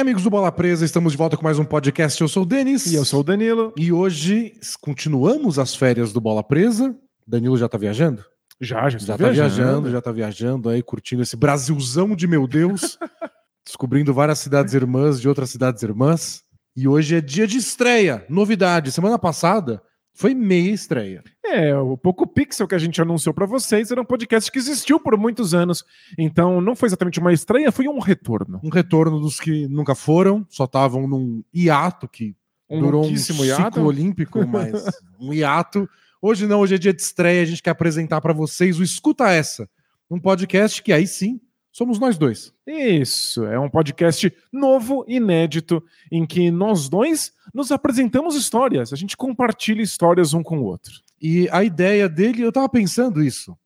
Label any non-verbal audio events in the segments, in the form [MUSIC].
Amigos do Bola Presa, estamos de volta com mais um podcast. Eu sou o Denis. E eu sou o Danilo. E hoje continuamos as férias do Bola Presa. Danilo já tá viajando? Já, já, já tá viajando. já tá viajando aí, curtindo esse Brasilzão de meu Deus. [LAUGHS] descobrindo várias cidades irmãs de outras cidades irmãs. E hoje é dia de estreia, novidade. Semana passada foi meia estreia. É, o Poco Pixel que a gente anunciou para vocês era um podcast que existiu por muitos anos. Então não foi exatamente uma estreia, foi um retorno. Um retorno dos que nunca foram, só estavam num hiato que um durou um ciclo hiato. olímpico, [LAUGHS] mas um hiato. Hoje não, hoje é dia de estreia, a gente quer apresentar para vocês o Escuta Essa, um podcast que aí sim somos nós dois. Isso, é um podcast novo, inédito, em que nós dois nos apresentamos histórias, a gente compartilha histórias um com o outro. E a ideia dele, eu tava pensando isso,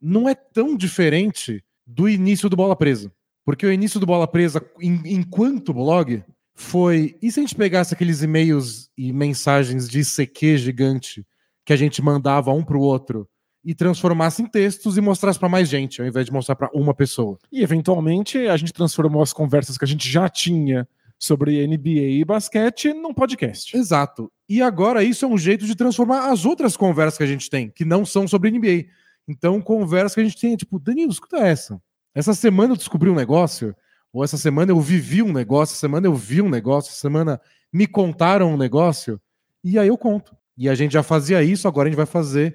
não é tão diferente do início do Bola Presa. Porque o início do Bola Presa, em, enquanto blog, foi. E se a gente pegasse aqueles e-mails e mensagens de ICQ gigante que a gente mandava um pro outro e transformasse em textos e mostrasse para mais gente, ao invés de mostrar para uma pessoa. E eventualmente a gente transformou as conversas que a gente já tinha sobre NBA e basquete num podcast. Exato. E agora isso é um jeito de transformar as outras conversas que a gente tem, que não são sobre NBA. Então, conversa que a gente tem, tipo, Danilo, escuta essa. Essa semana eu descobri um negócio, ou essa semana eu vivi um negócio, essa semana eu vi um negócio, essa semana me contaram um negócio, e aí eu conto. E a gente já fazia isso, agora a gente vai fazer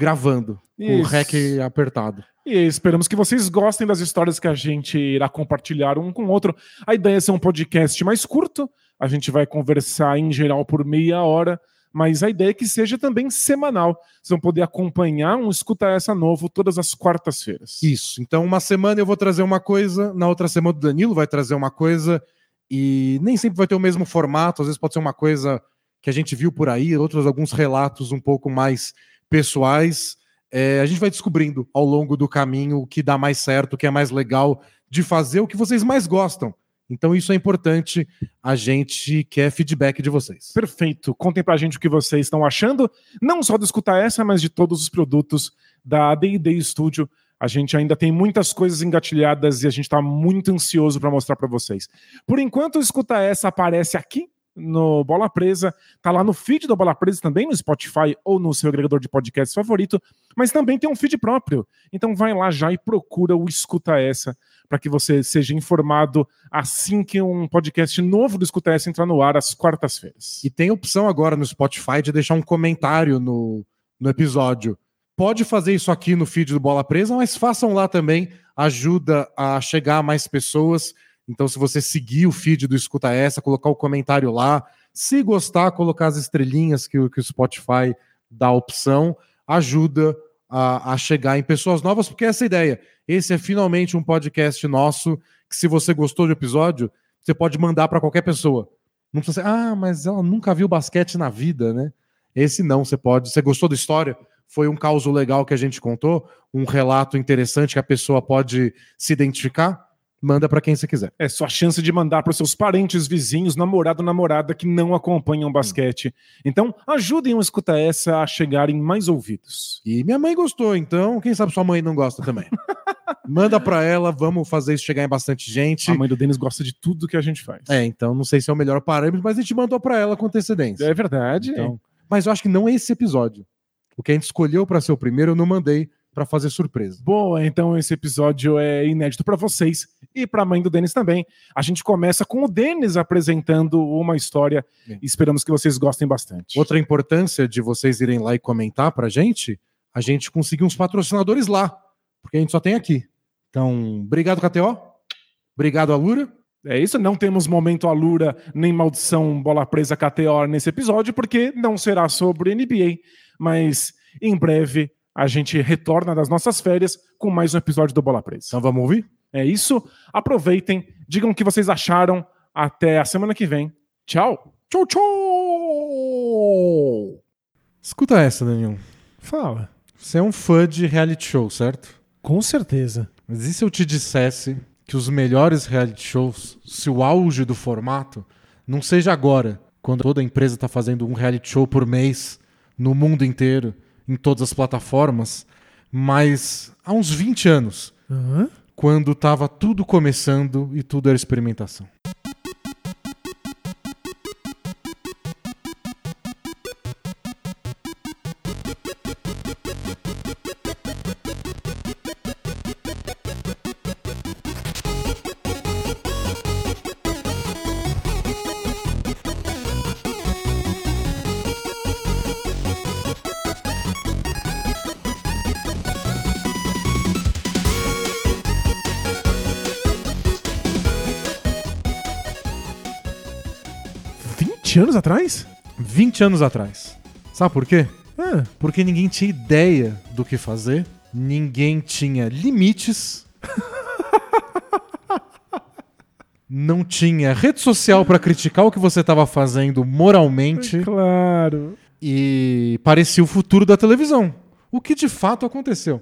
gravando, com o rec apertado. E esperamos que vocês gostem das histórias que a gente irá compartilhar um com o outro. A ideia é ser um podcast mais curto, a gente vai conversar em geral por meia hora, mas a ideia é que seja também semanal. Vocês vão poder acompanhar um Escuta Essa novo todas as quartas-feiras. Isso. Então, uma semana eu vou trazer uma coisa, na outra semana o Danilo vai trazer uma coisa, e nem sempre vai ter o mesmo formato, às vezes pode ser uma coisa que a gente viu por aí, outros alguns relatos um pouco mais pessoais. É, a gente vai descobrindo ao longo do caminho o que dá mais certo, o que é mais legal de fazer, o que vocês mais gostam. Então isso é importante, a gente quer feedback de vocês. Perfeito. Contem pra gente o que vocês estão achando, não só de escutar essa, mas de todos os produtos da D&D Studio. A gente ainda tem muitas coisas engatilhadas e a gente está muito ansioso para mostrar para vocês. Por enquanto, escuta essa aparece aqui no Bola Presa, tá lá no feed do Bola Presa também, no Spotify ou no seu agregador de podcast favorito, mas também tem um feed próprio. Então vai lá já e procura o Escuta Essa, para que você seja informado assim que um podcast novo do Escuta Essa entrar no ar às quartas-feiras. E tem opção agora no Spotify de deixar um comentário no, no episódio. Pode fazer isso aqui no feed do Bola Presa, mas façam lá também, ajuda a chegar a mais pessoas então, se você seguir o feed do Escuta Essa, colocar o comentário lá, se gostar, colocar as estrelinhas que, que o Spotify dá a opção, ajuda a, a, chegar em pessoas novas, porque essa é a ideia. Esse é finalmente um podcast nosso que, se você gostou do episódio, você pode mandar para qualquer pessoa. Não precisa ser, ah, mas ela nunca viu basquete na vida, né? Esse não, você pode. Você gostou da história? Foi um caos legal que a gente contou, um relato interessante que a pessoa pode se identificar? Manda para quem você quiser. É sua chance de mandar para seus parentes, vizinhos, namorado, namorada que não acompanham basquete. Então, ajudem o Escuta Essa a chegar em mais ouvidos. E minha mãe gostou, então quem sabe sua mãe não gosta também. [LAUGHS] manda para ela, vamos fazer isso chegar em bastante gente. A mãe do Denis gosta de tudo que a gente faz. É, então não sei se é o melhor parâmetro, mas a gente mandou para ela com antecedência. É verdade. Então, mas eu acho que não é esse episódio. O que a gente escolheu para ser o primeiro, eu não mandei para fazer surpresa. Boa, então esse episódio é inédito para vocês e para a mãe do Denis também. A gente começa com o Denis apresentando uma história e esperamos que vocês gostem bastante. Outra importância de vocês irem lá e comentar para a gente, a gente conseguiu uns patrocinadores lá, porque a gente só tem aqui. Então, obrigado, KTO. Obrigado, Alura. É isso, não temos momento Alura nem maldição bola presa KTO nesse episódio, porque não será sobre NBA, mas em breve a gente retorna das nossas férias com mais um episódio do Bola Presa. Então vamos ouvir? É isso. Aproveitem, digam o que vocês acharam. Até a semana que vem. Tchau. Tchau, tchau. Escuta essa, Daniel. Fala. Você é um fã de reality show, certo? Com certeza. Mas e se eu te dissesse que os melhores reality shows, se o auge do formato, não seja agora, quando toda empresa está fazendo um reality show por mês no mundo inteiro, em todas as plataformas, mas há uns 20 anos, uhum. quando estava tudo começando e tudo era experimentação. 20 anos atrás? 20 anos atrás. Sabe por quê? Ah, Porque ninguém tinha ideia do que fazer, ninguém tinha limites, [LAUGHS] não tinha rede social pra criticar o que você estava fazendo moralmente claro. e parecia o futuro da televisão. O que de fato aconteceu.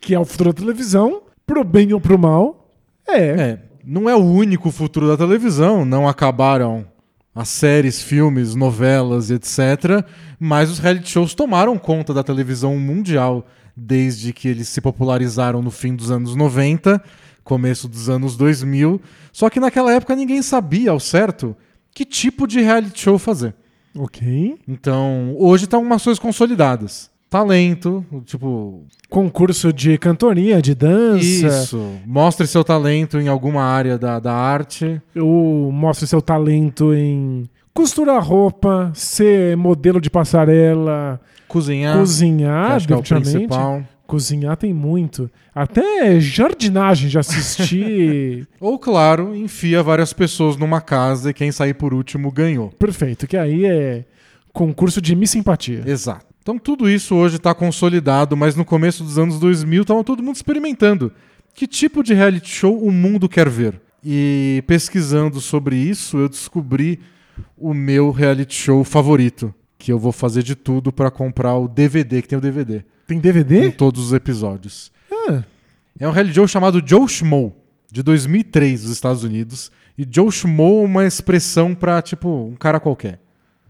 Que é o futuro da televisão, pro bem ou pro mal. É. É, não é o único futuro da televisão, não acabaram as séries, filmes, novelas, etc. Mas os reality shows tomaram conta da televisão mundial desde que eles se popularizaram no fim dos anos 90, começo dos anos 2000. Só que naquela época ninguém sabia ao certo que tipo de reality show fazer. Ok. Então, hoje estão umas coisas consolidadas. Talento, tipo, Concurso de cantoria, de dança. isso. Mostre seu talento em alguma área da, da arte. Ou mostre seu talento em costurar roupa, ser modelo de passarela, Cozinhar. cozinhar, acho que é o principal. Cozinhar tem muito. Até jardinagem já assisti. [LAUGHS] Ou, claro, enfia várias pessoas numa casa e quem sair por último ganhou. Perfeito, que aí é concurso de Miss Simpatia. Exato. Então tudo isso hoje está consolidado, mas no começo dos anos 2000 estava todo mundo experimentando. Que tipo de reality show o mundo quer ver? E pesquisando sobre isso, eu descobri o meu reality show favorito, que eu vou fazer de tudo para comprar o DVD, que tem o DVD, Tem DVD? todos os episódios. Ah, É um reality show chamado Joe Schmo, de 2003, dos Estados Unidos. E Joe Schmo é uma expressão para tipo um cara qualquer.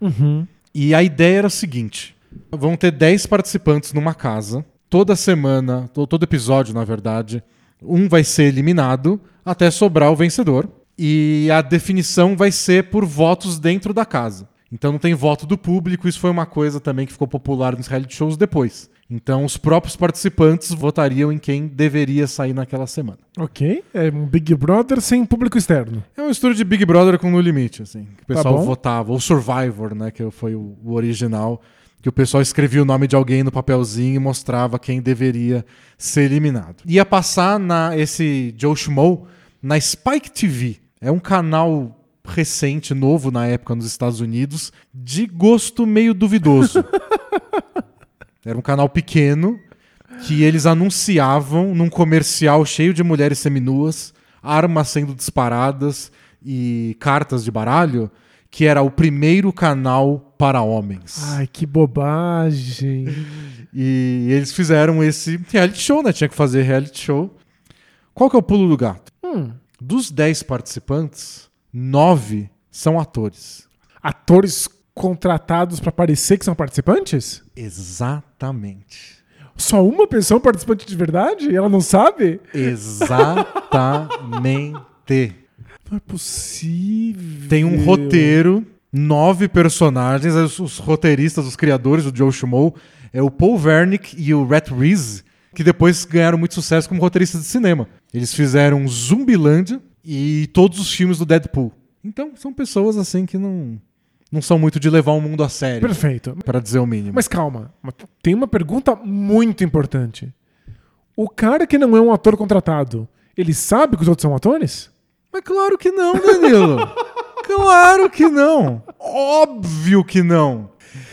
uhum. E a ideia era o seguinte: vão ter 10 participantes numa casa. Toda semana, ou todo episódio, na verdade, um vai ser eliminado até sobrar o vencedor. E a definição vai ser por votos dentro da casa. Então não tem voto do público, isso foi uma coisa também que ficou popular nos reality shows depois. Então os próprios participantes votariam em quem deveria sair naquela semana. Ok. É um Big Brother sem público externo. É um estúdio de Big Brother com No Limite, assim. Que o pessoal bom. votava. Ou Survivor, né? Que foi o original. Que o pessoal escrevia o nome de alguém no papelzinho e mostrava quem deveria ser eliminado. Ia passar na esse Joe Schmo na Spike TV. É um canal recente, novo na época nos Estados Unidos, de gosto meio duvidoso. [LAUGHS] Era um canal pequeno que eles anunciavam num comercial cheio de mulheres seminuas, armas sendo disparadas e cartas de baralho, que era o primeiro canal para homens. Ai, que bobagem. E eles fizeram esse reality show, né? Tinha que fazer reality show. Qual que é o pulo do gato? Hum. Dos 10 participantes, nove são atores. Atores contratados pra parecer que são participantes? Exatamente. Só uma pessoa é participante de verdade? E ela não sabe? Exatamente. [LAUGHS] Não é possível. Tem um roteiro, nove personagens, os, roteiristas, os criadores do Joe Schmo, é o Paul Wernick e o Rhett Reese, que depois ganharam muito sucesso como roteiristas de cinema. Eles fizeram Zumbilândia e todos os filmes do Deadpool. Então, são pessoas assim que não, não são muito de levar o mundo a sério, Perfeito. para dizer o mínimo. Mas calma, tem uma pergunta muito importante. O cara que não é um ator contratado, ele sabe que os outros são atores? Mas claro que não, Danilo. [LAUGHS] claro que não. Óbvio que não.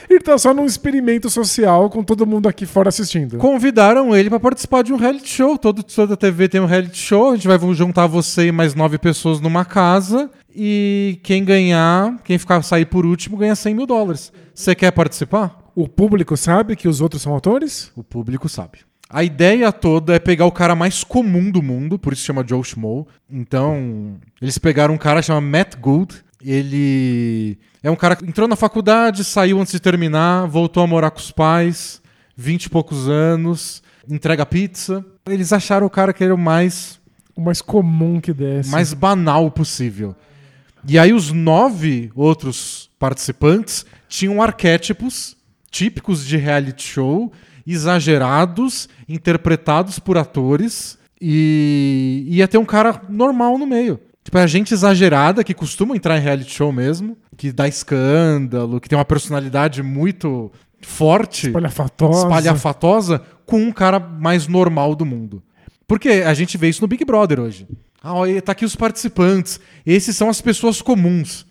Ele tá só num experimento social com todo mundo aqui fora assistindo. Convidaram ele pra participar de um reality show. Todo, toda TV tem um reality show. A gente vai juntar você e mais nove pessoas numa casa. E quem ganhar, quem ficar sair por último, ganha 100 mil dólares. Você quer participar? O público sabe que os outros são atores? O público sabe. A ideia toda é pegar o cara mais comum do mundo, por isso chama Joe Schmo. Então, eles pegaram um cara que chama Matt Gould. Ele é um cara que entrou na faculdade, saiu antes de terminar, voltou a morar com os pais, 20 e poucos anos, entrega pizza. Eles acharam o cara que era o mais, O mais comum que desce. mais banal possível. E aí os nove outros participantes tinham arquétipos típicos de reality show, exagerados, interpretados por atores, e ia ter um cara normal no meio. Tipo, é gente exagerada que costuma entrar em reality show mesmo, que dá escândalo, que tem uma personalidade muito forte, Espalhafatosa. espalhafatosa, com um cara mais normal do mundo. Porque a gente vê isso no Big Brother hoje. Ah, olha, tá aqui os participantes. Esses são as pessoas comuns.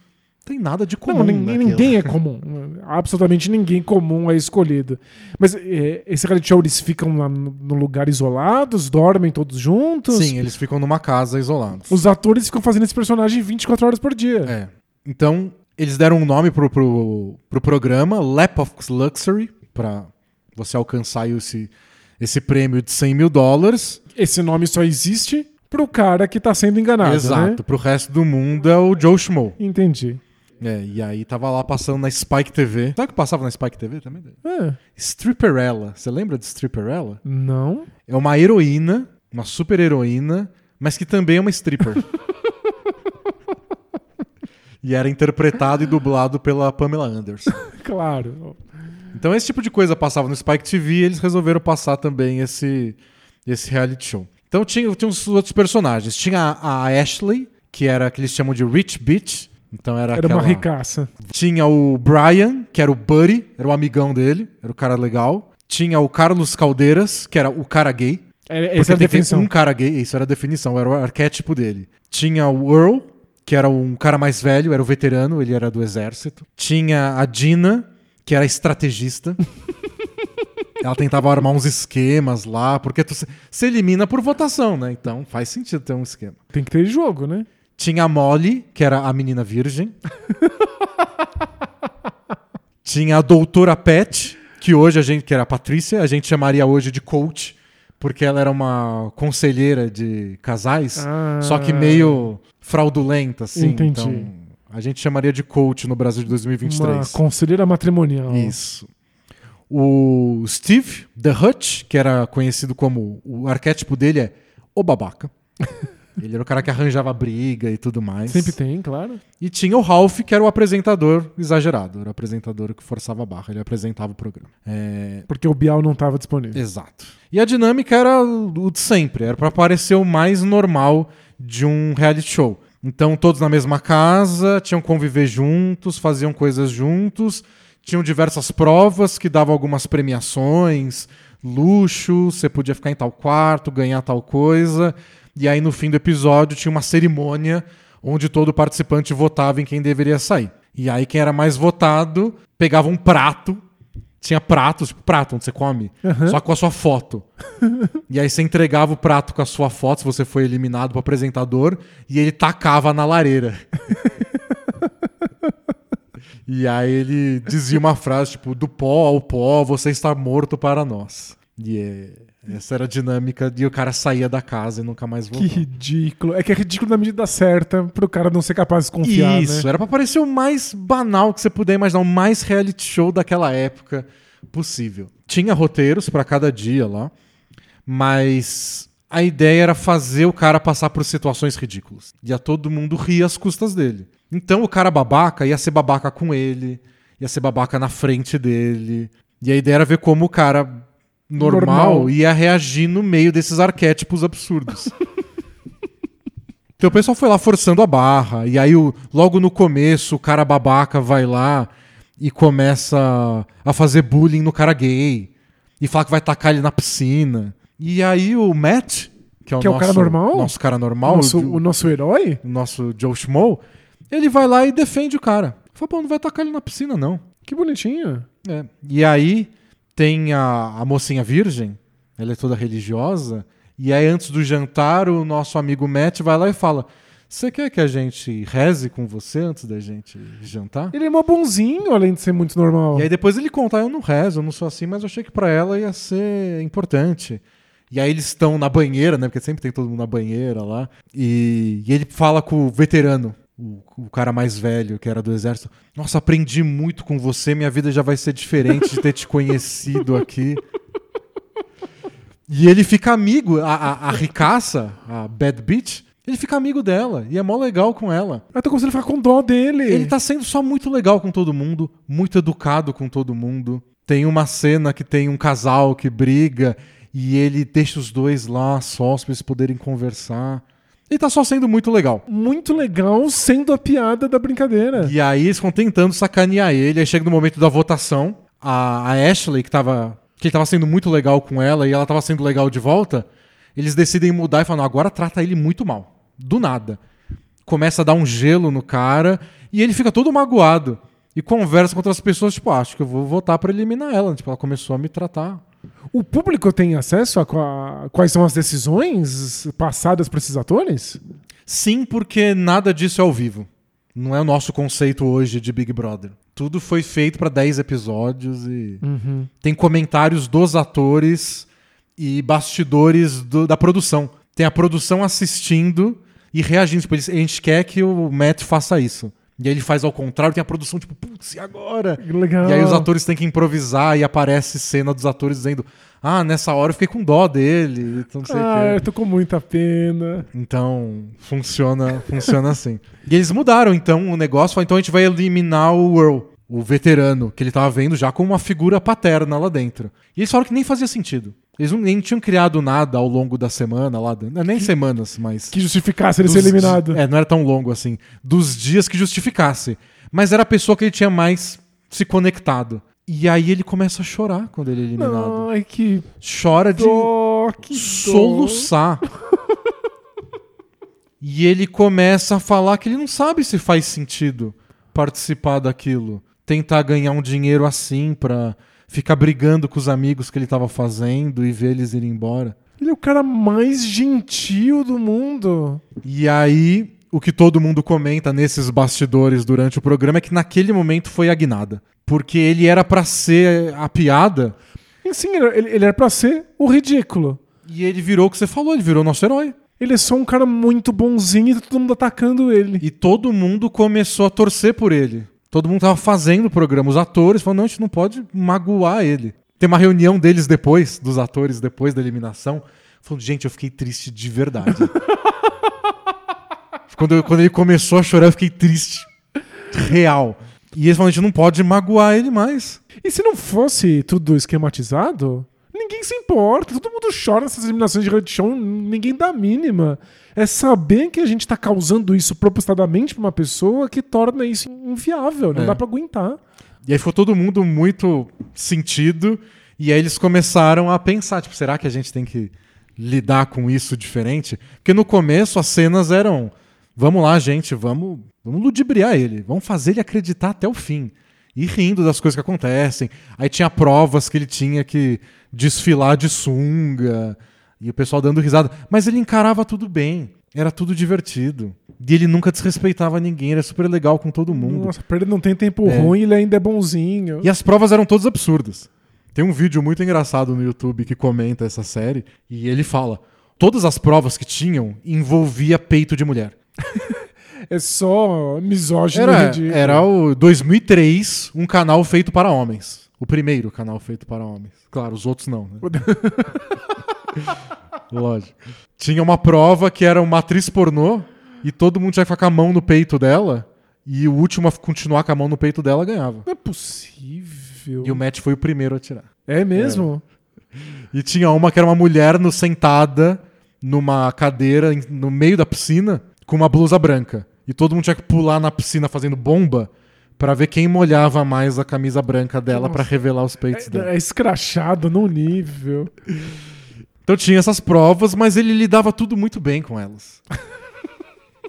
Tem nada de comum. Não, ninguém, ninguém é comum. Absolutamente ninguém comum é escolhido. Mas é, esse reality show, eles ficam lá no, lugar isolados, dormem todos juntos. Sim, eles ficam numa casa isolados. Os atores ficam fazendo esse personagem 24 horas por dia. É. Então, eles deram um nome pro, pro, pro programa, Lap of Luxury, pra você alcançar esse, esse prêmio de 100 mil dólares. Esse nome só existe pro cara que tá sendo enganado. Exato. Né? Pro resto do mundo é o Joe Schmo. Entendi. É, e aí tava lá passando na Spike TV. Sabe o que passava na Spike TV também? É, Stripperella. Você lembra de Stripperella? não. É uma heroína, uma super heroína, mas que também é uma stripper. [LAUGHS] e era interpretado e dublado pela Pamela Anderson. [LAUGHS] Claro. Então esse tipo de coisa passava no Spike TV e eles resolveram passar também esse, esse reality show. Então tinha, tinha uns outros personagens. Tinha a, a Ashley, que era que eles chamam de Rich Bitch. Então era, Era aquela... uma ricaça. Tinha o Brian, que era o Buddy, era o amigão dele, era o cara legal. Tinha o Carlos Caldeiras, que era o cara gay. É, essa é a definição. um cara gay, isso era a definição, era o arquétipo dele. Tinha o Earl, que era um cara mais velho, era o veterano, ele era do exército. Tinha a Dina, que era estrategista. [LAUGHS] Ela tentava armar uns esquemas lá, porque tu se elimina por votação, né? Então faz sentido ter um esquema. Tem que ter jogo, né? Tinha a Molly, que era a menina virgem. [LAUGHS] Tinha a doutora Pet, que hoje a gente, que era a Patrícia, a gente chamaria hoje de coach, porque ela era uma conselheira de casais, Ah. só que meio fraudulenta, assim. Entendi. Então, a gente chamaria de coach no Brasil de Uma 2023. conselheira matrimonial. Isso. O Steve, The Hutch, que era conhecido como. O arquétipo dele é o babaca. [LAUGHS] Ele era o cara que arranjava briga e tudo mais. Sempre tem, claro. E tinha o Ralph, que era o apresentador exagerado. Era o apresentador que forçava a barra. Ele apresentava o programa. É, Porque o Bial não estava disponível. Exato. E a dinâmica era o de sempre. Era pra parecer o mais normal de um reality show. Então, todos na mesma casa, tinham que conviver juntos, faziam coisas juntos, tinham diversas provas que davam algumas premiações, luxo, você podia ficar em tal quarto, ganhar tal coisa. E aí, no fim do episódio, tinha uma cerimônia onde todo participante votava em quem deveria sair. E aí, quem era mais votado pegava um prato tinha pratos, tipo prato onde você come, só com a sua foto. [LAUGHS] e aí você entregava o prato com a sua foto, se você foi eliminado pro apresentador, e ele tacava na lareira. [LAUGHS] e aí ele dizia uma frase tipo: do pó ao pó, você está morto para nós. E é- essa era a dinâmica e o cara saía da casa e nunca mais Que voltou. ridículo. É que é ridículo na medida certa pro cara não ser capaz de confiar, Isso, né? era pra parecer o mais banal que você puder imaginar, o mais reality show daquela época possível. Tinha roteiros pra cada dia lá, mas a ideia era fazer o cara passar por situações ridículas. Ia todo mundo rir às custas dele. Então o cara babaca ia ser babaca com ele, ia ser babaca na frente dele. E a ideia era ver como o cara normal, Normal. ia reagir no meio desses arquétipos absurdos. Então o pessoal foi lá forçando a barra, e aí o- logo no começo o cara babaca vai lá e começa a fazer bullying no cara gay, e fala que vai tacar ele na piscina. E aí o Matt, que é o, Que é o nosso, cara normal? nosso cara normal, o, nosso, o, o nosso herói? o nosso Joe Schmo, ele vai lá e defende o cara. Fala, pô, não vai tacar ele na piscina não. Que bonitinho. É. E aí tem a, a mocinha virgem, ela é toda religiosa, e aí antes do jantar o nosso amigo Matt vai lá e fala: Você quer que a gente reze com você antes da gente jantar? Ele é mó bonzinho, além de ser muito normal. E aí depois ele conta: "Ah, Eu não rezo, eu não sou assim, mas eu achei que pra ela ia ser importante. E aí eles estão na banheira, né? Porque sempre tem todo mundo na banheira lá. E, e ele fala com o veterano, o, o cara mais velho, que era do exército. Nossa, aprendi muito com você, minha vida já vai ser diferente de ter te conhecido aqui. E ele fica amigo, a, a, a ricaça, a Bad Bitch, ele fica amigo dela. E é mó legal com ela. Eu tô conseguindo ficar com dó dele. Ele tá sendo só muito legal com todo mundo, muito educado com todo mundo. Tem uma cena que tem um casal que briga e ele deixa os dois lá sós pra eles poderem conversar. Ele tá só sendo muito legal. muito legal sendo a piada da brincadeira. E aí eles ficam tentando sacanear ele. Aí chega no momento da votação, a, a Ashley, que tava, que ele tava sendo muito legal com ela e ela tava sendo legal de volta, eles decidem mudar e falam: "Não, agora trata ele muito mal. Do nada. começa a dar um gelo no cara e ele fica todo magoado e conversa com outras pessoas, tipo, ah, acho que eu vou votar pra eliminar ela. Tipo, ela começou a me tratar. O público tem acesso a, qua- quais são as decisões passadas por esses atores? Sim, porque nada disso é ao vivo. Não é o nosso conceito hoje de Big Brother. Tudo foi feito pra 10 episódios e tem comentários dos atores e bastidores do- da produção. Tem a produção assistindo e reagindo. Tipo, a gente quer que o Matt faça isso. E aí ele faz ao contrário, tem a produção tipo, putz, e agora? Legal. E aí os atores têm que improvisar e aparece cena dos atores dizendo ah, nessa hora eu fiquei com dó dele, então não sei o Ah, quê. eu tô com muita pena. Então, funciona, funciona assim. E eles mudaram, então, o negócio. Então a gente vai eliminar o Earl, o veterano, que ele tava vendo já como uma figura paterna lá dentro. E eles falaram que nem fazia sentido. Eles não, nem tinham criado nada ao longo da semana lá. não, Nem semanas, mas. Que justificasse ele dos ser eliminado. É, não era tão longo assim. Dos dias que justificasse. Mas era a pessoa que ele tinha mais se conectado. E aí ele começa a chorar quando ele é eliminado. Ai, que Chora de dó, que dó. soluçar. [LAUGHS] e ele começa a falar que ele não sabe se faz sentido participar daquilo. Tentar ganhar um dinheiro assim pra ficar brigando com os amigos que ele tava fazendo e ver eles irem embora. Ele é o cara mais gentil do mundo. E aí, o que todo mundo comenta nesses bastidores durante o programa é que naquele momento foi a guinada. Porque ele era pra ser a piada sim, ele, ele era pra ser o ridículo. e ele virou o que você falou, ele virou nosso herói. Ele é só um cara muito bonzinho e tá todo mundo atacando ele. E todo mundo começou a torcer por ele. Todo mundo tava fazendo o programa. Os atores falaram, não, a gente não pode magoar ele. Tem uma reunião deles depois, dos atores depois da eliminação. Falando, gente, eu fiquei triste de verdade. [LAUGHS] quando, eu- quando ele começou a chorar, eu fiquei triste. Real. E eles falaram, a gente não pode magoar ele mais. E se não fosse tudo esquematizado, se importa. Todo mundo chora nessas eliminações de reality show, ninguém dá a mínima. É saber que a gente tá causando isso propositadamente pra uma pessoa que torna isso inviável. Não É. dá pra aguentar. E aí ficou todo mundo muito sentido. E aí eles começaram a pensar, tipo, será que a gente tem que lidar com isso diferente? Porque no começo as cenas eram, vamos lá, gente, vamos, vamos ludibriar ele, vamos fazer ele acreditar até o fim. E rindo das coisas que acontecem. Aí tinha provas que ele tinha que desfilar de sunga. E o pessoal dando risada. Mas ele encarava tudo bem. Era tudo divertido. E ele nunca desrespeitava ninguém. Era super legal com todo mundo. Nossa, pra ele não tem tempo É. ruim, ele ainda é bonzinho. E as provas eram todas absurdas. Tem um vídeo muito engraçado no YouTube que comenta essa série e ele fala: todas as provas que tinham envolvia peito de mulher. [LAUGHS] É só misógino Era, ridículo. era o 2003, um canal feito para homens. O primeiro canal feito para homens. Claro, os outros não. Né? [LAUGHS] Lógico. Tinha uma prova que era uma atriz pornô e todo mundo tinha que ficar com a mão no peito dela e o último a continuar com a mão no peito dela ganhava. Não é possível. E o Matt foi o primeiro a tirar. É mesmo? E tinha uma que era uma mulher no, sentada numa cadeira no meio da piscina com uma blusa branca. E todo mundo tinha que pular na piscina fazendo bomba pra ver quem molhava mais a camisa branca dela pra revelar os peitos dela. É, é escrachado num nível. Então tinha essas provas, mas ele lidava tudo muito bem com elas. [LAUGHS]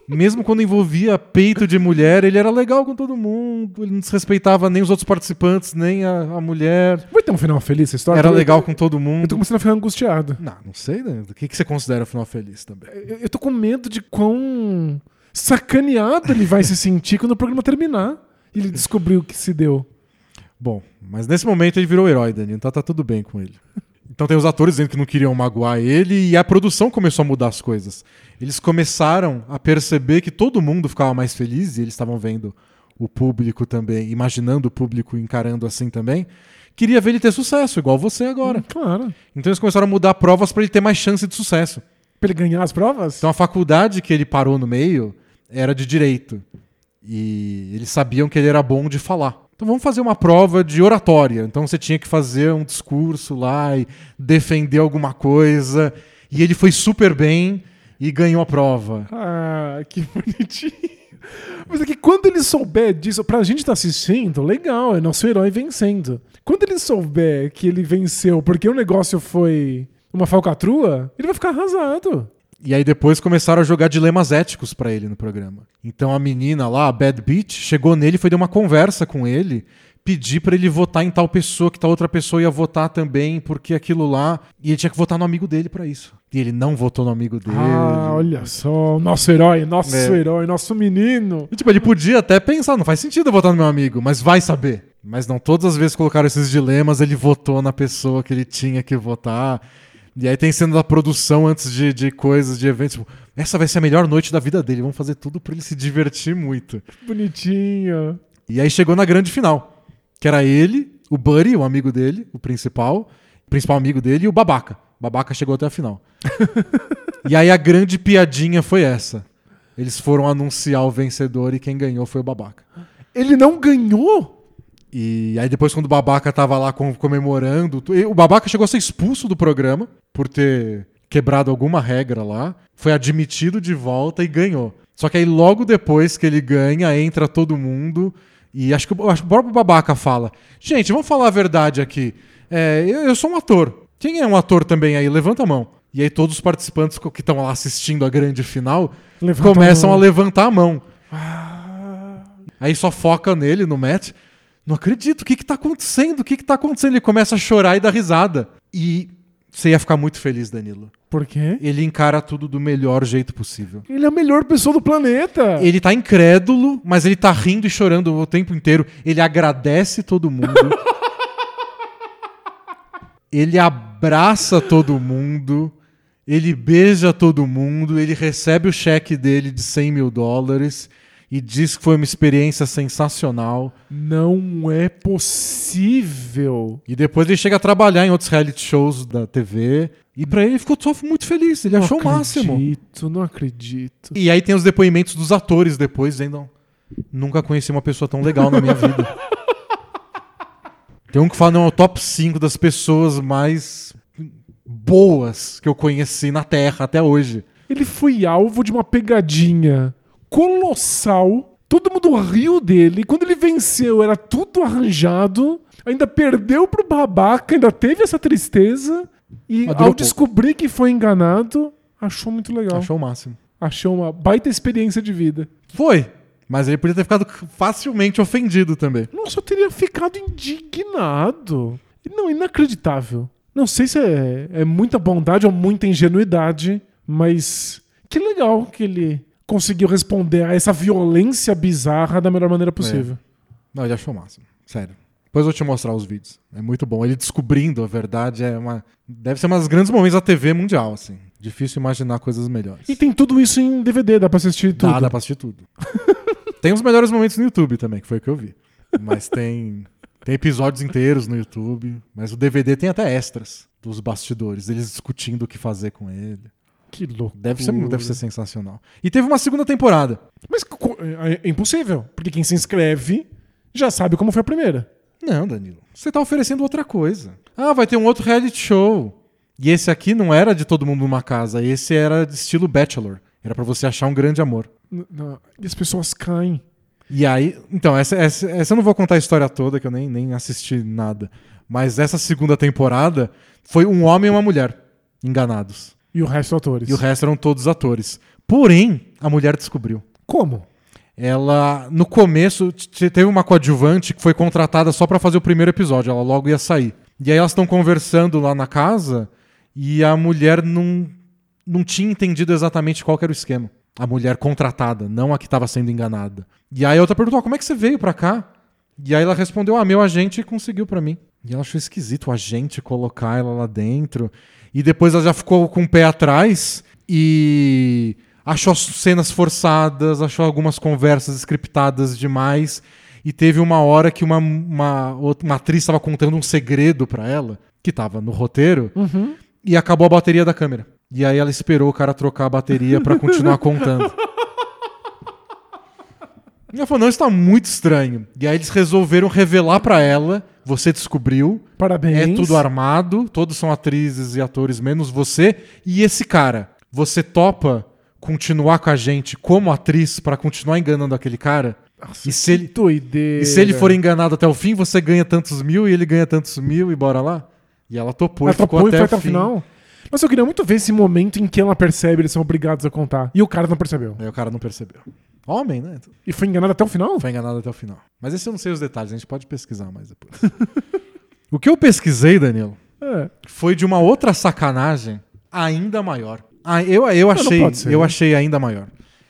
Mesmo quando envolvia peito de mulher, ele era legal com todo mundo. Ele não desrespeitava nem os outros participantes, nem a, a mulher. Vai ter um final feliz essa história? Era Eu- legal com todo Eu tô mundo. começando a ficar angustiado. Não, não sei, né? O que, que você considera final feliz também? Eu, eu tô com medo de quão sacaneado ele vai se sentir quando o programa terminar. E ele descobriu o que se deu. Bom, mas nesse momento ele virou herói, Dani, então tá tudo bem com ele. Então tem os atores dizendo que não queriam magoar ele e a produção começou a mudar as coisas. Eles começaram a perceber que todo mundo ficava mais feliz e eles estavam vendo o público também, imaginando o público encarando assim também. Queria ver ele ter sucesso, igual você agora. Claro. Então eles começaram a mudar provas para ele ter mais chance de sucesso. Pra ele ganhar as provas? Então a faculdade que ele parou no meio era de direito. E eles sabiam que ele era bom de falar. Então vamos fazer uma prova de oratória. Então você tinha que fazer um discurso lá e defender alguma coisa. E ele foi super bem e ganhou a prova. Ah, que [LAUGHS] bonitinho. Mas é que quando ele souber disso, pra gente estar assistindo, legal, é nosso herói vencendo. Quando ele souber que ele venceu porque o negócio foi uma falcatrua, ele vai ficar arrasado. E aí depois começaram a jogar dilemas éticos pra ele no programa. Então a menina lá, a Bad Beach, chegou nele e foi dar uma conversa com ele, pedir pra ele votar em tal pessoa, que tal outra pessoa ia votar também, porque aquilo lá. E ele tinha que votar no amigo dele pra isso. E ele não votou no amigo dele. Ah, olha só, nosso herói, nosso É. herói, nosso menino. E, tipo, ele podia até pensar, não faz sentido eu votar no meu amigo, mas vai saber. Mas não, todas as vezes que colocaram esses dilemas, ele votou na pessoa que ele tinha que votar. E aí tem cena da produção antes de, de coisas, de eventos. Tipo, essa vai ser a melhor noite da vida dele. Vamos fazer tudo pra ele se divertir muito. Bonitinho. E aí chegou na grande final. Que era ele, o Buddy, o amigo dele, o principal, o principal amigo dele, e o Babaca. O Babaca chegou até a final. [LAUGHS] e aí a grande piadinha foi essa. Eles foram anunciar o vencedor e quem ganhou foi o Babaca. Ele não ganhou? E aí depois quando o Babaca tava lá com- comemorando, o Babaca chegou a ser expulso do programa por ter quebrado alguma regra lá, foi admitido de volta e ganhou. Só que aí logo depois que ele ganha, entra todo mundo e acho que, o- acho que o próprio Babaca fala: Gente, vamos falar a verdade aqui. É, eu, eu sou um ator. Quem é um ator também aí? Levanta a mão. E aí todos os participantes que estão lá assistindo a grande final Levanta começam a a, levantar a mão. Ah, Aí só foca nele, no Matt. Não acredito, o que que tá acontecendo? O que que tá acontecendo? Ele começa a chorar e dar risada. E você ia ficar muito feliz, Danilo. por quê? Ele encara tudo do melhor jeito possível. Ele é a melhor pessoa do planeta. Ele tá incrédulo, mas ele tá rindo e chorando o tempo inteiro. Ele agradece todo mundo. [LAUGHS] ele abraça todo mundo. Ele beija todo mundo. Ele recebe o cheque dele de 100 mil dólares. E diz que foi uma experiência sensacional. Não é possível. E depois ele chega a trabalhar em outros reality shows da TV. E pra ele ficou só muito feliz. Ele achou o não máximo. acredito, não acredito. E aí tem os depoimentos dos atores depois, dizendo: Nunca conheci uma pessoa tão legal na minha [LAUGHS] vida. Tem um que fala: Não, é o top 5 das pessoas mais boas que eu conheci na Terra até hoje. Ele foi alvo de uma pegadinha colossal. Todo mundo riu dele. Quando ele venceu, era tudo arranjado. Ainda perdeu pro babaca, ainda teve essa tristeza. E Mas ao pouco. descobrir que foi enganado, achou muito legal. Achou o máximo. Achou uma baita experiência de vida. Foi. Mas ele podia ter ficado facilmente ofendido também. Nossa, eu teria ficado indignado. Não, inacreditável. Não sei se é, é muita bondade ou muita ingenuidade, mas que legal que ele conseguiu responder a essa violência bizarra da melhor maneira possível. Não, ele achou o máximo. Sério. Depois eu vou te mostrar os vídeos. É muito bom. Ele descobrindo a verdade é uma. Deve ser um dos grandes momentos da TV mundial, assim. Difícil imaginar coisas melhores. E tem tudo isso em DVD, dá pra assistir tudo. Dá, dá pra assistir tudo. [LAUGHS] tem os melhores momentos no YouTube também, que foi o que eu vi. Mas tem. Tem episódios inteiros no YouTube. Mas o DVD tem até extras dos bastidores, eles discutindo o que fazer com ele. Que louco. Deve ser, deve ser sensacional. E teve uma segunda temporada. Mas é é impossível, porque quem se inscreve já sabe como foi a primeira. Não, Danilo. Você tá oferecendo outra coisa. Ah, vai ter um outro reality show. E esse aqui não era de todo mundo numa casa, esse era de estilo Bachelor. Era pra você achar um grande amor. Não, E as pessoas caem. E aí, então, essa, essa, essa eu não vou contar a história toda, que eu nem, nem assisti nada. Mas essa segunda temporada foi um homem e uma mulher enganados. E o resto atores. E o resto eram todos atores. Porém, a mulher descobriu. Como? Ela, no começo, teve uma coadjuvante que foi contratada só pra fazer o primeiro episódio. Ela logo ia sair. E aí elas estão conversando lá na casa e a mulher não, não tinha entendido exatamente qual era o esquema. A mulher contratada, não a que estava sendo enganada. E aí a outra perguntou: "Ah, como é que você veio pra cá? E aí ela respondeu: ah, meu agente conseguiu pra mim. E ela achou esquisito o agente colocar ela lá dentro. E depois ela já ficou com o pé atrás e achou as cenas forçadas, achou algumas conversas scriptadas demais. E teve uma hora que uma, uma, uma atriz estava contando um segredo pra ela, que tava no roteiro, Uhum. e acabou a bateria da câmera. E aí ela esperou o cara trocar a bateria pra continuar contando. E [LAUGHS] ela falou: não, isso tá muito estranho. E aí eles resolveram revelar pra ela: você descobriu, Parabéns. é tudo armado, todos são atrizes e atores, menos você. E esse cara, você topa continuar com a gente como atriz pra continuar enganando aquele cara? Nossa, E se ele- doideira. E se ele for enganado até o fim, você ganha tantos mil e ele ganha tantos mil e bora lá? E ela topou Ela e ficou topou e até foi o até o final? Mas eu queria muito ver esse momento em que ela percebe, eles são obrigados a contar. E o cara não percebeu. Aí o cara não percebeu. Homem, né? E foi enganado até o final? Foi enganado até o final. Mas esse eu não sei os detalhes, a gente pode pesquisar mais depois. [LAUGHS] o que eu pesquisei, Danilo, É. foi de uma outra sacanagem ainda maior. Ah, eu, eu, achei, ser, eu né? achei ainda maior.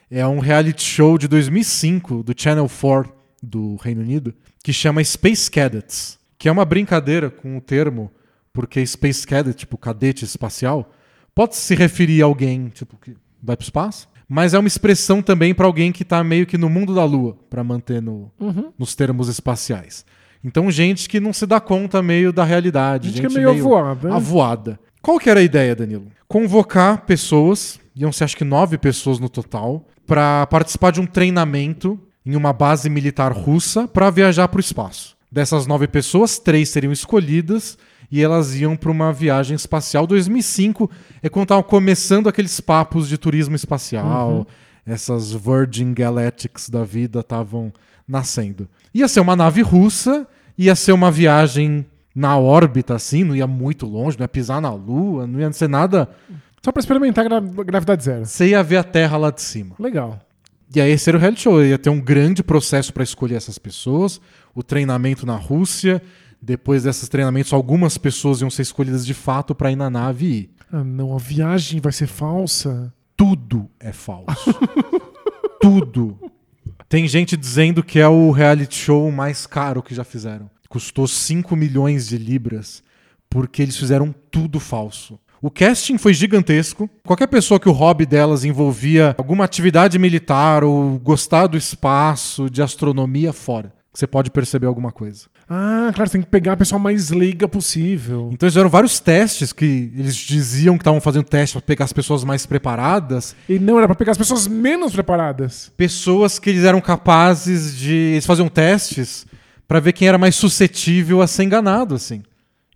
É um reality show de 2005 do Channel 4 do Reino Unido que chama Space Cadets, que é uma brincadeira com o termo porque Space Cadet, tipo cadete espacial, pode se referir a alguém tipo que vai para o espaço, mas é uma expressão também para alguém que está meio que no mundo da lua, para manter no, Uhum. nos termos espaciais. Então, gente que não se dá conta meio da realidade. Gente que é meio avoada, né? Avoada. Qual que era a ideia, Danilo? Convocar pessoas, iam ser acho que nove pessoas no total, para participar de um treinamento em uma base militar russa para viajar para o espaço. Dessas nove pessoas, três seriam escolhidas e elas iam para uma viagem espacial. 2005 é quando estavam começando aqueles papos de turismo espacial, essas Virgin Galactics da vida estavam nascendo. Ia ser uma nave russa, ia ser uma viagem na órbita, assim, não ia muito longe, não ia pisar na Lua, não ia ser nada. Só pra experimentar gra gravidade zero. Você ia ver a Terra lá de cima. Legal. E aí esse era o reality show. Ia ter um grande processo para escolher essas pessoas, o treinamento na Rússia. Depois desses treinamentos, algumas pessoas iam ser escolhidas de fato para ir na nave e ir. Ah, não, a viagem vai ser falsa. Tudo é falso. [LAUGHS] Tudo. Tem gente dizendo que é o reality show mais caro que já fizeram. Custou 5 milhões de libras porque eles fizeram tudo falso. O casting foi gigantesco. Qualquer pessoa que o hobby delas envolvia alguma atividade militar ou gostar do espaço, de astronomia, fora. Você pode perceber alguma coisa. Ah, claro, tem que pegar a pessoa mais leiga possível. Então eles fizeram vários testes que eles diziam que estavam fazendo testes para pegar as pessoas mais preparadas E não, era pra pegar as pessoas menos preparadas. pessoas que eles eram capazes de. Eles faziam testes pra ver quem era mais suscetível a ser enganado, assim.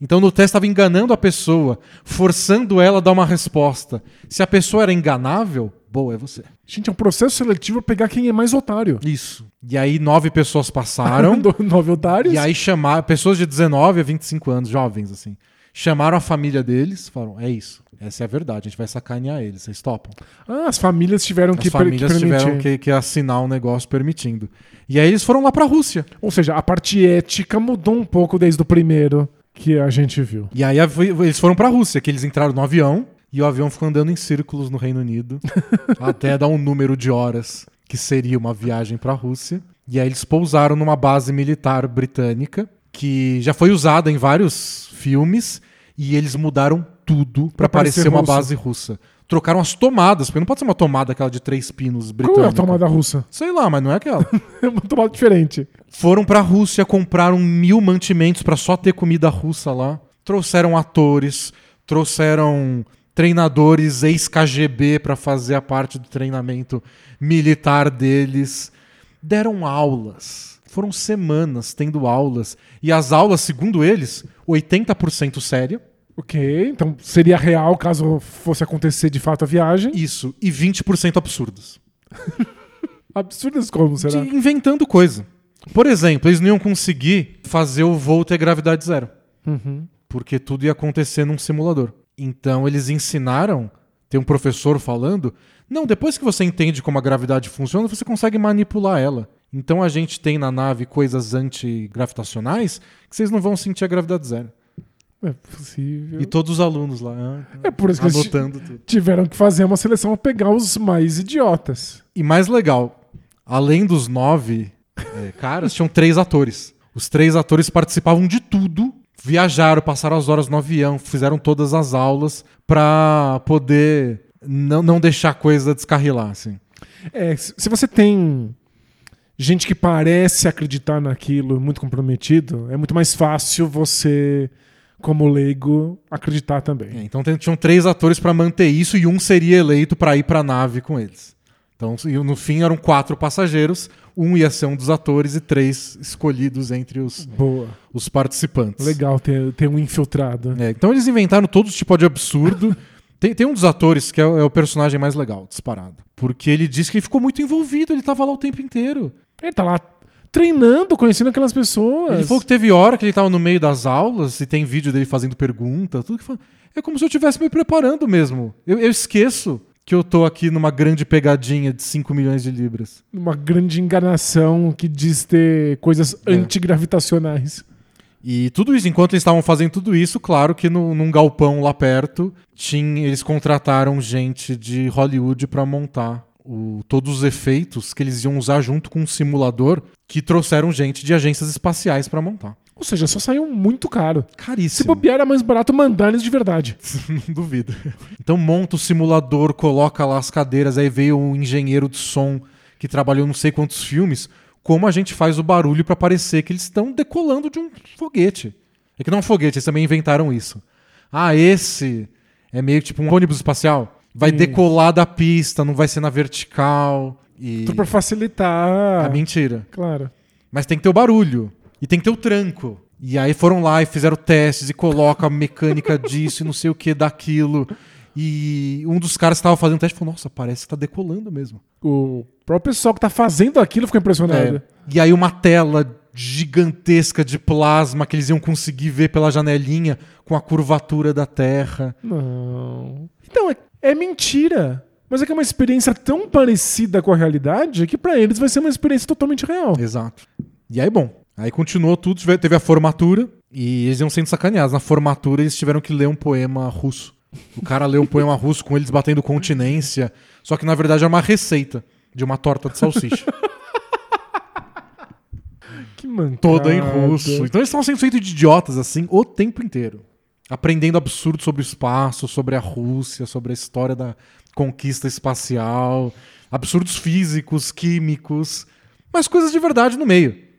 Então no teste estava enganando a pessoa, forçando ela a dar uma resposta. Se a pessoa era enganável, boa, é você. Gente, é um processo seletivo pra pegar quem é mais otário. Isso. E aí nove pessoas passaram. [LAUGHS] Do- Nove otários. e aí chamaram. Pessoas de 19 a 25 anos, jovens, assim. Chamaram a família deles, falaram: é isso. Essa é a verdade, a gente vai sacanear eles, vocês topam. Ah, as famílias tiveram As que, famílias que tiveram que, que assinar um negócio permitindo. E aí eles foram lá pra Rússia. Ou seja, a parte ética mudou um pouco desde o primeiro que a gente viu. E aí eles foram pra Rússia, que eles entraram no avião e o avião ficou andando em círculos no Reino Unido [LAUGHS] até dar um número de horas que seria uma viagem pra Rússia. E aí eles pousaram numa base militar britânica que já foi usada em vários filmes e eles mudaram tudo Pra parecer uma russa. base russa. Trocaram as tomadas, porque não pode ser uma tomada aquela de três pinos britânica. Qual é a tomada russa? Sei lá, mas não é aquela. [LAUGHS] É uma tomada diferente. Foram pra Rússia, compraram mil mantimentos pra só ter comida russa lá. Trouxeram atores, trouxeram treinadores ex-KGB pra fazer a parte do treinamento militar deles. Deram aulas. Foram semanas tendo aulas. E as aulas, segundo eles, 80% séria. Ok, então seria real caso fosse acontecer de fato a viagem. Isso. E 20% absurdas. [LAUGHS] Absurdas como, De- será? inventando coisa. Por exemplo, eles não iam conseguir fazer o voo ter gravidade zero. Uhum. porque tudo ia acontecer num simulador. Então eles ensinaram, tem um professor falando, não, depois que você entende como a gravidade funciona, você consegue manipular ela. Então a gente tem na nave coisas antigravitacionais que vocês não vão sentir a gravidade zero. É possível. E todos os alunos lá ah, É por isso que eles tiveram que fazer uma seleção pra pegar os mais idiotas. E mais legal, além dos nove é, caras, [LAUGHS] tinham três atores. Os três atores participavam de tudo, viajaram, passaram as horas no avião, fizeram todas as aulas pra poder não, não deixar a coisa descarrilar, assim. É, se você tem gente que parece acreditar naquilo, muito comprometido, é muito mais fácil você, como leigo, acreditar É, também. então tem- tinham três atores pra manter isso e um seria eleito pra ir pra nave com eles. Então, no fim eram quatro passageiros, um ia ser um dos atores e três escolhidos entre os, Boa. os participantes. Legal ter, ter um infiltrado. É, então eles inventaram todo tipo de absurdo. [LAUGHS] tem, tem um dos atores que é, o- é o personagem mais legal, disparado. Porque ele disse que ele ficou muito envolvido, ele tava lá o tempo inteiro. Ele tá lá treinando, conhecendo aquelas pessoas. Ele falou que teve hora que ele tava no meio das aulas e tem vídeo dele fazendo pergunta, tudo que foi. É como se eu estivesse me preparando mesmo. Eu, eu esqueço que eu tô aqui numa grande pegadinha de 5 milhões de libras. Uma grande enganação que diz ter coisas É. antigravitacionais. E tudo isso, enquanto eles estavam fazendo tudo isso, claro que no, num galpão lá perto, tinha, eles contrataram gente de Hollywood pra montar o- todos os efeitos que eles iam usar junto com um simulador que trouxeram gente de agências espaciais pra montar. Ou seja, só saiu muito caro. Se Caríssimo. bobear, era mais barato mandar eles de verdade. Não [LAUGHS] duvido. Então monta o simulador, coloca lá as cadeiras, aí veio um engenheiro de som que trabalhou não sei quantos filmes. Como a gente faz o barulho pra parecer que eles estão decolando de um foguete. É que não é um foguete, eles também inventaram isso. Ah, esse é meio tipo um ônibus espacial. Vai Isso. decolar da pista, não vai ser na vertical. E. Tudo pra facilitar. É mentira. Claro. Mas tem que ter o barulho. E tem que ter o tranco. E aí foram lá e fizeram testes e coloca a mecânica disso e não sei o que daquilo. E um dos caras que estava fazendo o teste falou: Nossa, parece que tá decolando mesmo. O próprio pessoal que tá fazendo aquilo ficou impressionado. É. E aí uma tela gigantesca de plasma que eles iam conseguir ver pela janelinha com a curvatura da Terra. Não. Então, é, é mentira. Mas é que é uma experiência tão parecida com a realidade que pra eles vai ser uma experiência totalmente real. Exato. E aí, bom. Aí continuou tudo, teve a formatura e eles iam sendo sacaneados. Na formatura eles tiveram que ler um poema russo. O cara leu um poema russo com eles batendo continência, só que na verdade era uma receita de uma torta de salsicha. [LAUGHS] Que mancada. toda em russo. Então eles estavam sendo feitos de idiotas assim o tempo inteiro. Aprendendo absurdo sobre o espaço, sobre a Rússia, sobre a história da conquista espacial, absurdos físicos, químicos, mas coisas de verdade no meio.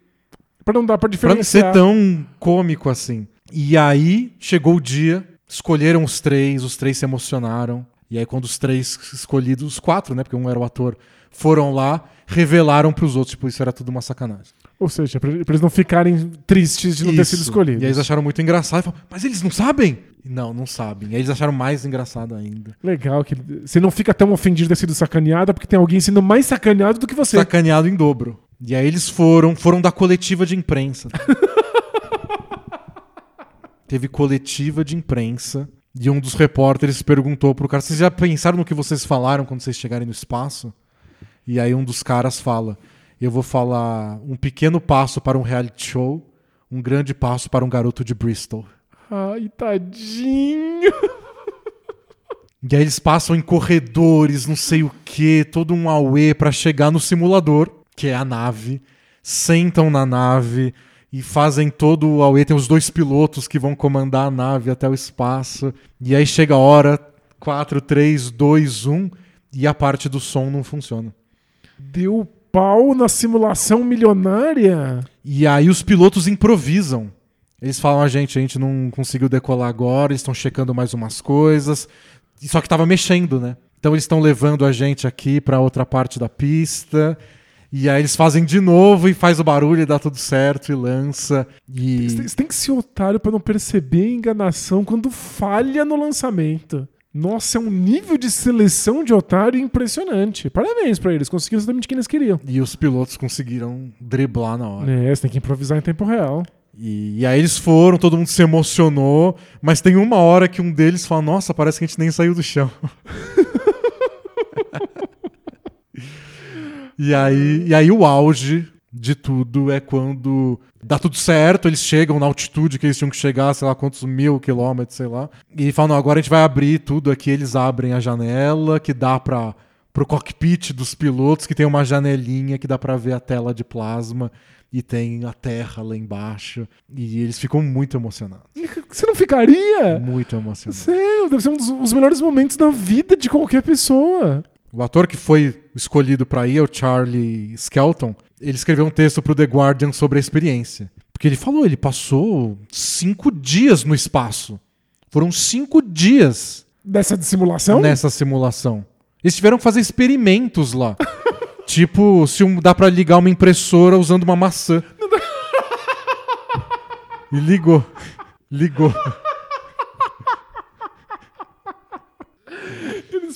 Pra não dar pra Pra não ser diferenciar. tão cômico assim. E aí chegou o dia, escolheram os três, os três se emocionaram. E aí, quando os três escolhidos, os quatro, né? Porque um era o ator, foram lá, revelaram pros outros, tipo, isso era tudo uma sacanagem. Ou seja, pra, pra eles não ficarem tristes de não ter Isso. sido escolhidos. E aí eles acharam muito engraçado e falaram, mas eles não sabem? Não, não sabem. E aí eles acharam mais engraçado ainda. Legal que você não fica tão ofendido de ter sido sacaneado porque tem alguém sendo mais sacaneado do que você. Sacaneado em dobro. E aí eles foram, foram da coletiva de imprensa. [LAUGHS] Teve coletiva de imprensa e um dos repórteres perguntou pro cara: Vocês já pensaram no que vocês falaram quando vocês chegarem no espaço? E aí um dos caras fala: Eu vou falar um pequeno passo para um reality show, um grande passo para um garoto de Bristol. Ai, tadinho. [LAUGHS] E aí eles passam em corredores, não sei o que, todo um auê pra chegar no simulador, que é a nave. Sentam na nave e fazem todo o auê. Tem os dois pilotos que vão comandar a nave até o espaço. E aí chega a hora, 4, 3, 2, 1, e a parte do som não funciona. Deu pau na simulação milionária. E aí os pilotos improvisam. Eles falam, a gente, a gente não conseguiu decolar agora, estão checando mais umas coisas. Só que tava mexendo, né? Então eles estão levando a gente aqui pra outra parte da pista. E aí eles fazem de novo e faz o barulho e dá tudo certo e lança. E Você tem- que ser otário pra não perceber a enganação quando falha no lançamento. Nossa, é um nível de seleção de otário impressionante. Parabéns pra eles, conseguiram exatamente o que eles queriam. e os pilotos conseguiram driblar na hora. É, você tem que improvisar em tempo real. E, e aí eles foram, todo mundo se emocionou, mas tem uma hora que um deles fala: Nossa, parece que a gente nem saiu do chão. [LAUGHS] e, aí, e aí o auge de tudo é quando dá tudo certo, eles chegam na altitude que eles tinham que chegar, sei lá quantos mil quilômetros, sei lá. E falam: Não, agora a gente vai abrir tudo aqui. Eles abrem a janela que dá para pro cockpit dos pilotos, que tem uma janelinha que dá pra ver a tela de plasma e tem a terra lá embaixo. E eles ficam muito emocionados. Você não ficaria? Muito emocionados. Sério, deve ser um dos os melhores momentos da vida de qualquer pessoa. O ator que foi escolhido pra ir, é o Charlie Skelton, ele escreveu um texto pro The Guardian sobre a experiência. Porque ele falou, ele passou cinco dias no espaço. Foram cinco dias Dessa de simulação? nessa simulação. Eles tiveram que fazer experimentos lá. [LAUGHS] tipo, se um, dá pra ligar uma impressora usando uma maçã. e ligou. Ligou.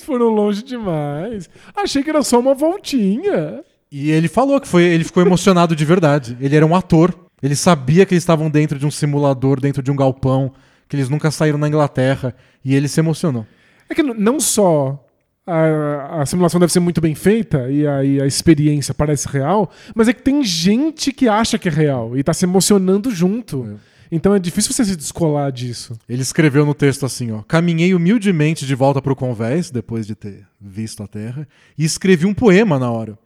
Foram longe demais. Achei que era só uma voltinha. E ele falou que foi, ele ficou emocionado de verdade. Ele era um ator. Ele sabia que eles estavam dentro de um simulador, dentro de um galpão, que eles nunca saíram na Inglaterra, e ele se emocionou. É que não só a, a, simulação deve ser muito bem feita e aí a experiência parece real, mas é que tem gente que acha que é real e tá se emocionando junto. É. Então é difícil você se descolar disso. Ele escreveu no texto assim, ó: "Caminhei humildemente de volta para o convés depois de ter visto a Terra e escrevi um poema na hora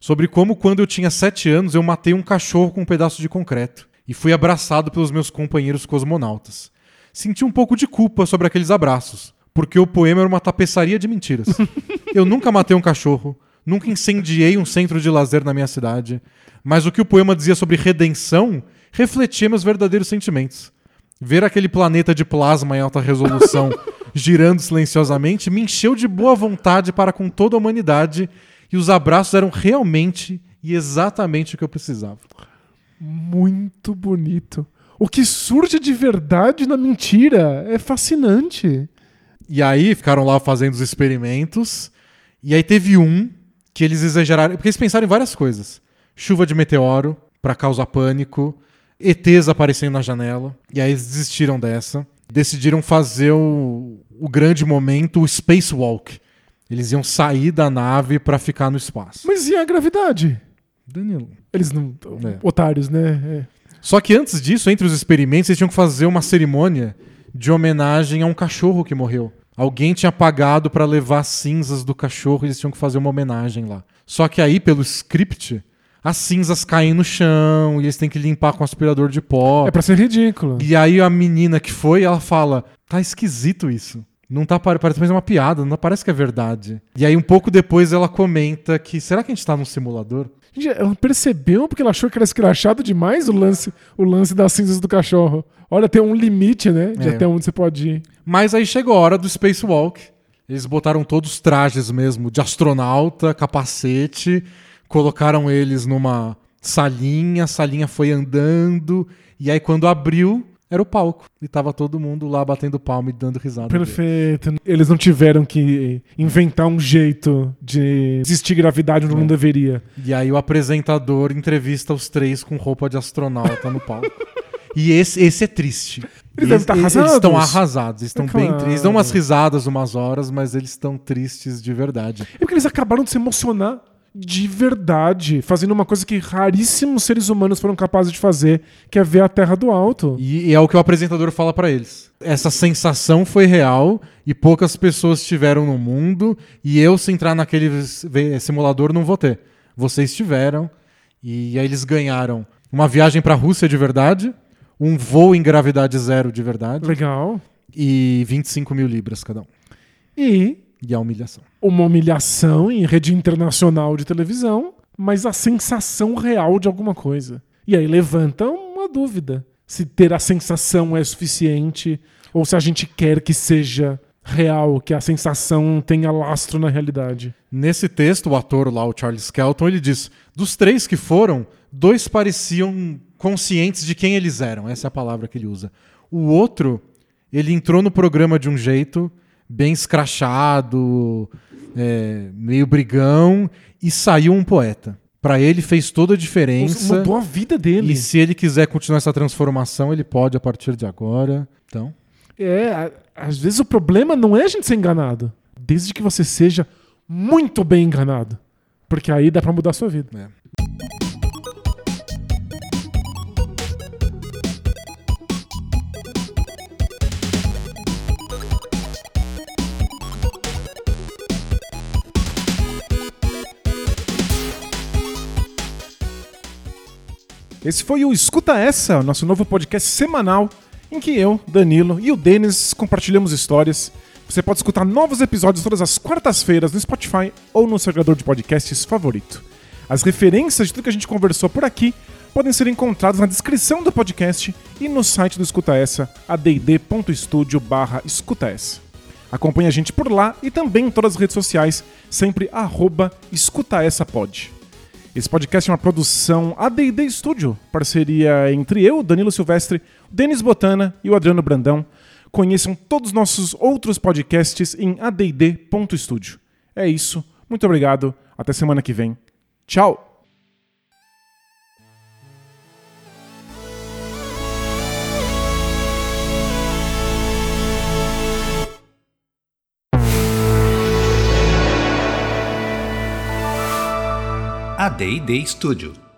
sobre como quando eu tinha sete anos eu matei um cachorro com um pedaço de concreto e fui abraçado pelos meus companheiros cosmonautas. Senti um pouco de culpa sobre aqueles abraços, porque o poema era uma tapeçaria de mentiras. [LAUGHS] Eu nunca matei um cachorro, nunca incendiei um centro de lazer na minha cidade, mas o que o poema dizia sobre redenção refletia meus verdadeiros sentimentos. Ver aquele planeta de plasma em alta resolução [LAUGHS] girando silenciosamente me encheu de boa vontade para com toda a humanidade e os abraços eram realmente e exatamente o que eu precisava. Muito bonito. O que surge de verdade na mentira é fascinante. E aí ficaram lá fazendo os experimentos. E aí teve um que eles exageraram. Porque eles pensaram em várias coisas: chuva de meteoro para causar pânico, ETs aparecendo na janela. E aí eles desistiram dessa. Decidiram fazer o, o grande momento, o spacewalk. Eles iam sair da nave para ficar no espaço. Mas e a gravidade? Danilo. Eles não. É. Otários, né? É. Só que antes disso, entre os experimentos, eles tinham que fazer uma cerimônia de homenagem a um cachorro que morreu. Alguém tinha pagado para levar cinzas do cachorro e eles tinham que fazer uma homenagem lá. Só que aí, pelo script, as cinzas caem no chão e eles têm que limpar com aspirador de pó. É pra ser ridículo. E aí a menina que foi, ela fala: tá esquisito isso. Não tá parece mais uma piada, não parece que é verdade. E aí um pouco depois ela comenta que será que a gente tá num simulador? Ela percebeu porque ela achou que era escrachado demais o lance, o lance das cinzas do cachorro. Olha, tem um limite, né? De é. até onde você pode ir. Mas aí chegou a hora do spacewalk. Eles botaram todos os trajes mesmo de astronauta, capacete, colocaram eles numa salinha, a salinha foi andando, e aí quando abriu, era o palco. E tava todo mundo lá batendo palma e dando risada. Perfeito. Dele. Eles não tiveram que inventar um jeito de existir gravidade onde é. não deveria. E aí o apresentador entrevista os três com roupa de astronauta no palco. [LAUGHS] E esse, esse é triste. Eles estar arrasados. Eles estão arrasados, estão é bem tristes. Dão umas risadas umas horas, mas eles estão tristes de verdade. É porque eles acabaram de se emocionar de verdade, fazendo uma coisa que raríssimos seres humanos foram capazes de fazer, que é ver a Terra do alto. E, e é o que o apresentador fala para eles. Essa sensação foi real e poucas pessoas tiveram no mundo, e eu, se entrar naquele simulador, não vou ter. Vocês tiveram, e aí eles ganharam uma viagem para a Rússia de verdade, um voo em gravidade zero de verdade. Legal. E 25 mil libras cada um. E. E a humilhação. Uma humilhação em rede internacional de televisão, mas a sensação real de alguma coisa. E aí levanta uma dúvida: se ter a sensação é suficiente ou se a gente quer que seja real, que a sensação tenha lastro na realidade. Nesse texto, o ator lá, o Charles Skelton, ele diz: dos três que foram, dois pareciam conscientes de quem eles eram. Essa é a palavra que ele usa. O outro, ele entrou no programa de um jeito bem escrachado, é, meio brigão, e saiu um poeta. Para ele fez toda a diferença. Mudou a vida dele. E se ele quiser continuar essa transformação, ele pode a partir de agora. Então. É, às vezes o problema não é a gente ser enganado, desde que você seja muito bem enganado, porque aí dá para mudar a sua vida. É. Esse foi o Escuta Essa, nosso novo podcast semanal, em que eu, Danilo e o Denis compartilhamos histórias. Você pode escutar novos episódios todas as quartas-feiras no Spotify ou no servidor de podcasts favorito. As referências de tudo que a gente conversou por aqui podem ser encontradas na descrição do podcast e no site do Escuta Essa, add.studio barra Escuta Essa. Acompanhe a gente por lá e também em todas as redes sociais, sempre arroba Escuta Essa Pod. Esse podcast é uma produção AD&D Studio, parceria entre eu, Danilo Silvestre, Denis Botana e o Adriano Brandão. Conheçam todos os nossos outros podcasts em add.studio. É isso, muito obrigado, até semana que vem. Tchau! A D&D Studio.